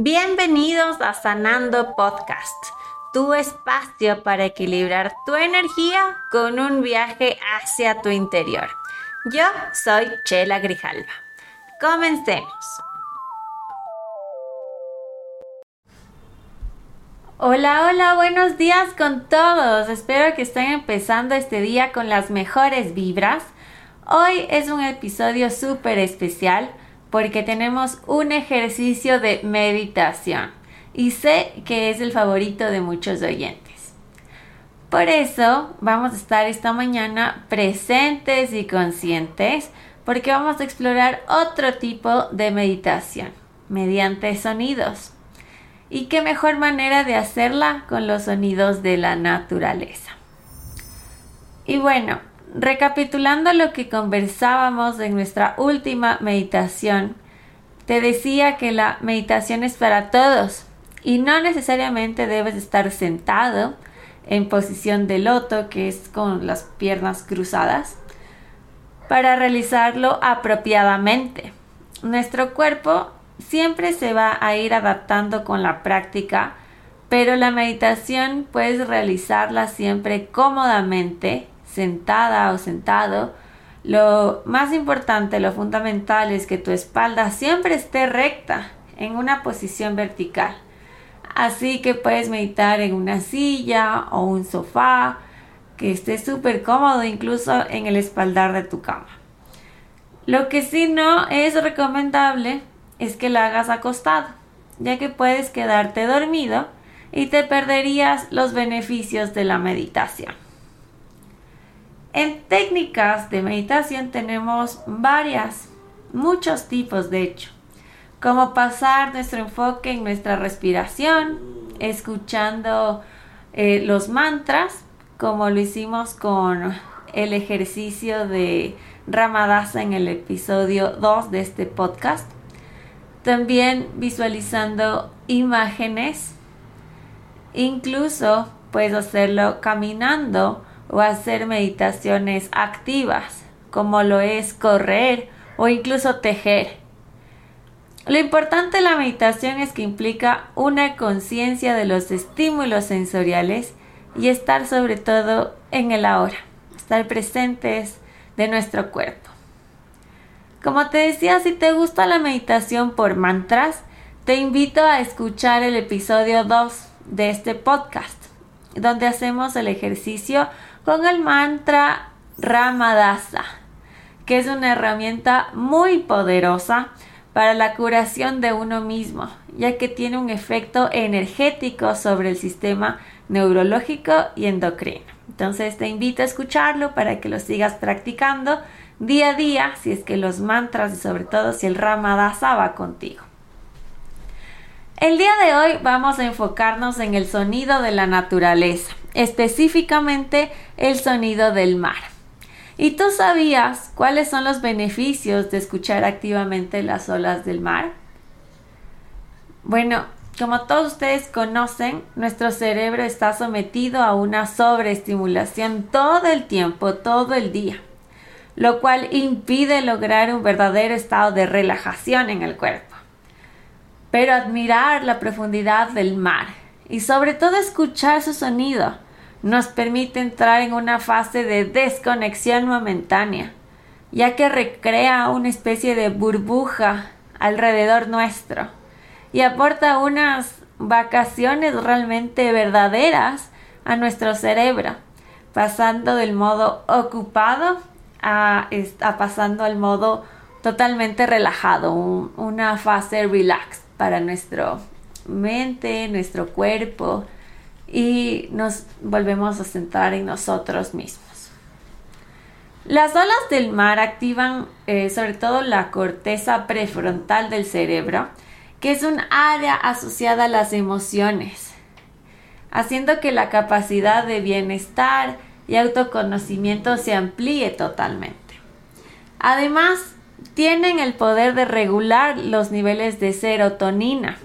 Bienvenidos a Sanando Podcast, tu espacio para equilibrar tu energía con un viaje hacia tu interior. Yo soy Chela Grijalva. Comencemos. Hola, hola, buenos días con todos. Espero que estén empezando este día con las mejores vibras. Hoy es un episodio súper especial porque tenemos un ejercicio de meditación y sé que es el favorito de muchos oyentes. Por eso vamos a estar esta mañana presentes y conscientes porque vamos a explorar otro tipo de meditación mediante sonidos. Y qué mejor manera de hacerla con los sonidos de la naturaleza. Y bueno, recapitulando lo que conversábamos en nuestra última meditación, te decía que la meditación es para todos y no necesariamente debes estar sentado en posición de loto, que es con las piernas cruzadas, para realizarlo apropiadamente. Nuestro cuerpo siempre se va a ir adaptando con la práctica, pero la meditación puedes realizarla siempre cómodamente sentada o sentado, lo más importante, lo fundamental es que tu espalda siempre esté recta en una posición vertical. Así que puedes meditar en una silla o un sofá que esté súper cómodo incluso en el espaldar de tu cama. Lo que sí no es recomendable es que la hagas acostado, ya que puedes quedarte dormido y te perderías los beneficios de la meditación. En técnicas de meditación tenemos varias, muchos tipos de hecho, como pasar nuestro enfoque en nuestra respiración, escuchando eh, los mantras, como lo hicimos con el ejercicio de Ramadasa en el episodio 2 de este podcast. También visualizando imágenes. Incluso puedes hacerlo caminando o hacer meditaciones activas, como lo es correr o incluso tejer. Lo importante de la meditación es que implica una conciencia de los estímulos sensoriales y estar sobre todo en el ahora, estar presentes de nuestro cuerpo. Como te decía, si te gusta la meditación por mantras, te invito a escuchar el episodio 2 de este podcast, donde hacemos el ejercicio con el mantra Ramadasa, que es una herramienta muy poderosa para la curación de uno mismo, ya que tiene un efecto energético sobre el sistema neurológico y endocrino. Entonces te invito a escucharlo para que lo sigas practicando día a día, si es que los mantras y sobre todo si el Ramadasa va contigo. El día de hoy vamos a enfocarnos en el sonido de la naturaleza específicamente el sonido del mar. ¿Y tú sabías cuáles son los beneficios de escuchar activamente las olas del mar? Bueno, como todos ustedes conocen, nuestro cerebro está sometido a una sobreestimulación todo el tiempo, todo el día, lo cual impide lograr un verdadero estado de relajación en el cuerpo. Pero admirar la profundidad del mar y sobre todo escuchar su sonido nos permite entrar en una fase de desconexión momentánea, ya que recrea una especie de burbuja alrededor nuestro y aporta unas vacaciones realmente verdaderas a nuestro cerebro, pasando del modo ocupado a, pasando al modo totalmente relajado, una fase relax para nuestra mente, nuestro cuerpo, y nos volvemos a centrar en nosotros mismos. Las olas del mar activan eh, sobre todo la corteza prefrontal del cerebro, que es un área asociada a las emociones, haciendo que la capacidad de bienestar y autoconocimiento se amplíe totalmente. Además, tienen el poder de regular los niveles de serotonina,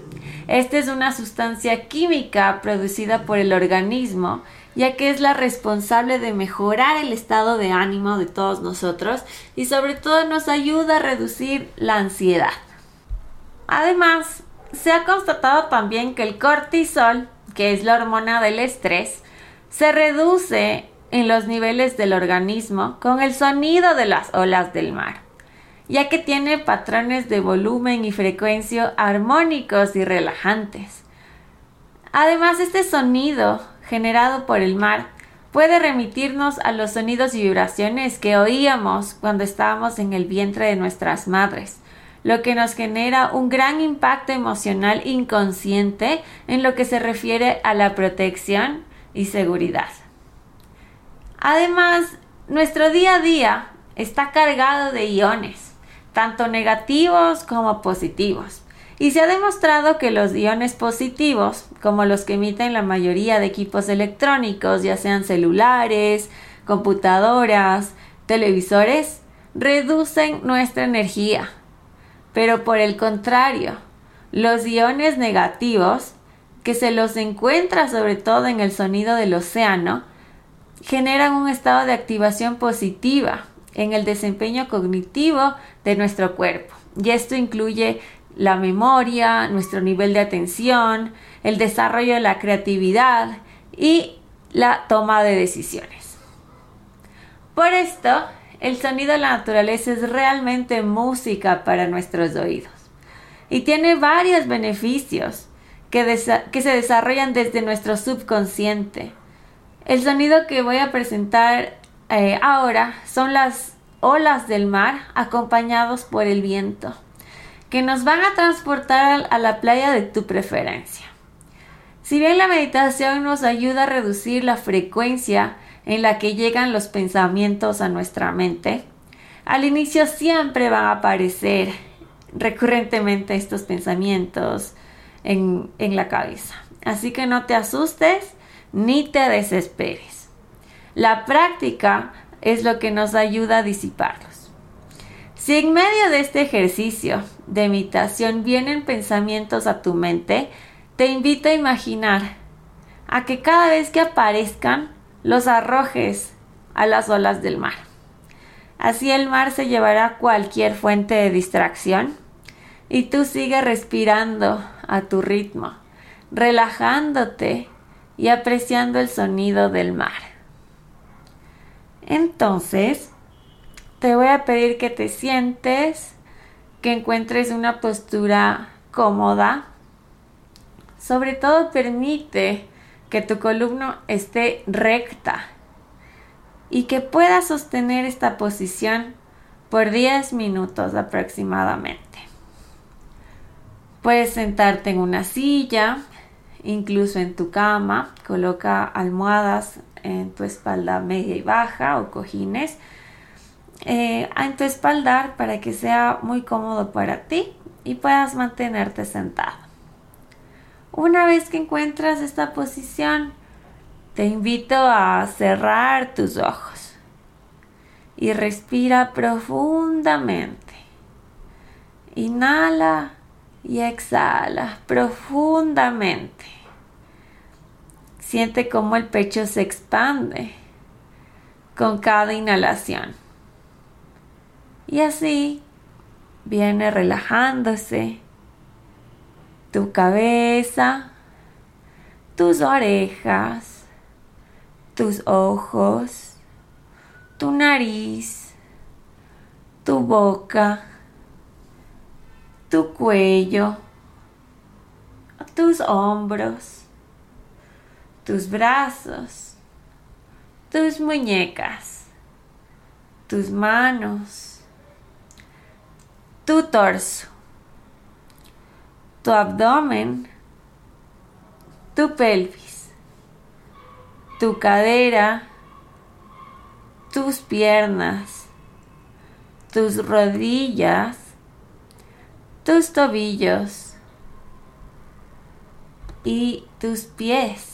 esta es una sustancia química producida por el organismo, ya que es la responsable de mejorar el estado de ánimo de todos nosotros y sobre todo nos ayuda a reducir la ansiedad. Además, se ha constatado también que el cortisol, que es la hormona del estrés, se reduce en los niveles del organismo con el sonido de las olas del mar, ya que tiene patrones de volumen y frecuencia armónicos y relajantes. Además, este sonido generado por el mar puede remitirnos a los sonidos y vibraciones que oíamos cuando estábamos en el vientre de nuestras madres, lo que nos genera un gran impacto emocional inconsciente en lo que se refiere a la protección y seguridad. Además, nuestro día a día está cargado de iones, tanto negativos como positivos. Y se ha demostrado que los iones positivos, como los que emiten la mayoría de equipos electrónicos, ya sean celulares, computadoras, televisores, reducen nuestra energía. Pero por el contrario, los iones negativos, que se los encuentra sobre todo en el sonido del océano, generan un estado de activación positiva en el desempeño cognitivo de nuestro cuerpo. Y esto incluye la memoria, nuestro nivel de atención, el desarrollo de la creatividad y la toma de decisiones. Por esto, el sonido de la naturaleza es realmente música para nuestros oídos y tiene varios beneficios que, que se desarrollan desde nuestro subconsciente el sonido que voy a presentar eh, ahora son las olas del mar acompañados por el viento, que nos van a transportar a la playa de tu preferencia. Si bien la meditación nos ayuda a reducir la frecuencia en la que llegan los pensamientos a nuestra mente, al inicio siempre van a aparecer recurrentemente estos pensamientos en, en la cabeza. Así que no te asustes ni te desesperes. La práctica es lo que nos ayuda a disiparlos. Si en medio de este ejercicio de imitación vienen pensamientos a tu mente, te invito a imaginar a que cada vez que aparezcan los arrojes a las olas del mar. Así el mar se llevará cualquier fuente de distracción y tú sigues respirando a tu ritmo, relajándote y apreciando el sonido del mar. Entonces, te voy a pedir que te sientes, que encuentres una postura cómoda. Sobre todo permite que tu columna esté recta y que puedas sostener esta posición por 10 minutos aproximadamente. Puedes sentarte en una silla, incluso en tu cama, coloca almohadas en tu espalda media y baja o cojines eh, en tu espaldar para que sea muy cómodo para ti y puedas mantenerte sentado. Una vez que encuentras esta posición, te invito a cerrar tus ojos y respira profundamente. Inhala y exhala profundamente. Siente cómo el pecho se expande con cada inhalación. Y así viene relajándose tu cabeza, tus orejas, tus ojos, tu nariz, tu boca, tu cuello, tus hombros tus brazos, tus muñecas, tus manos, tu torso, tu abdomen, tu pelvis, tu cadera, tus piernas, tus rodillas, tus tobillos y tus pies.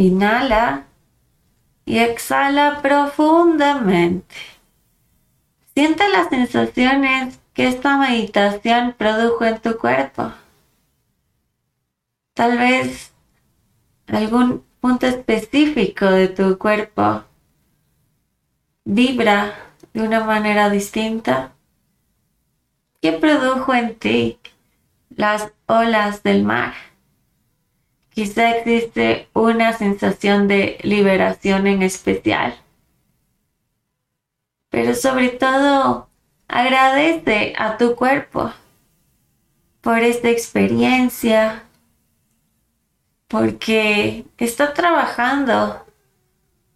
Inhala y exhala profundamente. Siente las sensaciones que esta meditación produjo en tu cuerpo. Tal vez algún punto específico de tu cuerpo vibra de una manera distinta. ¿Qué produjo en ti las olas del mar? Quizá existe una sensación de liberación en especial. Pero sobre todo, agradece a tu cuerpo por esta experiencia, porque está trabajando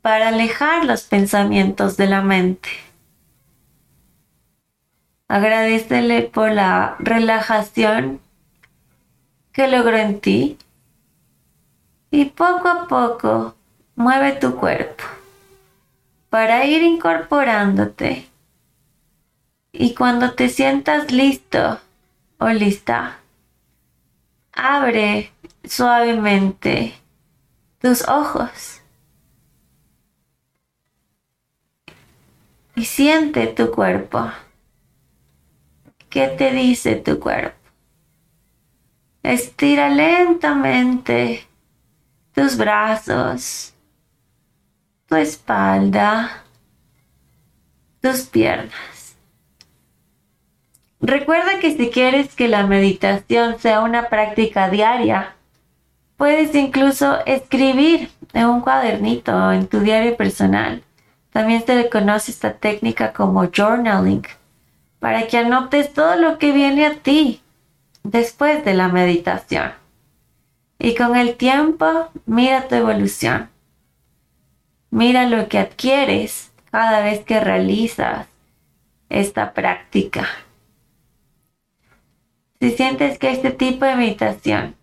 para alejar los pensamientos de la mente. Agradecele por la relajación que logró en ti y poco a poco mueve tu cuerpo para ir incorporándote. Y cuando te sientas listo o lista, abre suavemente tus ojos y siente tu cuerpo. ¿Qué te dice tu cuerpo? Estira lentamente tus brazos, tu espalda, tus piernas. Recuerda que si quieres que la meditación sea una práctica diaria, puedes incluso escribir en un cuadernito en tu diario personal. También se le conoce esta técnica como journaling, para que anotes todo lo que viene a ti después de la meditación. Y con el tiempo, mira tu evolución. Mira lo que adquieres cada vez que realizas esta práctica. Si sientes que este tipo de meditación,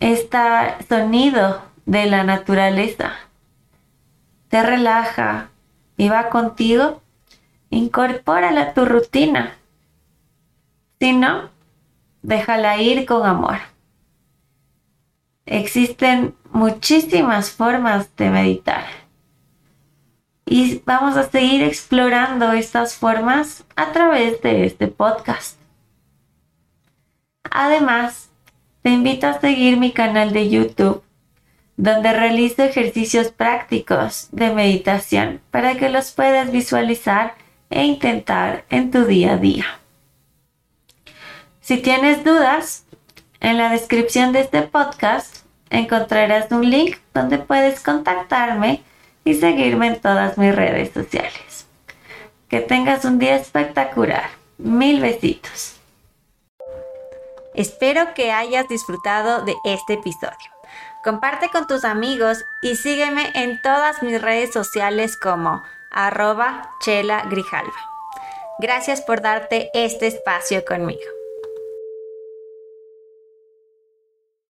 este sonido de la naturaleza, te relaja y va contigo, incorpórala a tu rutina. Si no, déjala ir con amor. Existen muchísimas formas de meditar. Y vamos a seguir explorando estas formas a través de este podcast. Además, te invito a seguir mi canal de YouTube, donde realizo ejercicios prácticos de meditación para que los puedas visualizar e intentar en tu día a día. Si tienes dudas, en la descripción de este podcast encontrarás un link donde puedes contactarme y seguirme en todas mis redes sociales. Que tengas un día espectacular. Mil besitos. Espero que hayas disfrutado de este episodio. Comparte con tus amigos y sígueme en todas mis redes sociales como arroba chela grijalva. Gracias por darte este espacio conmigo.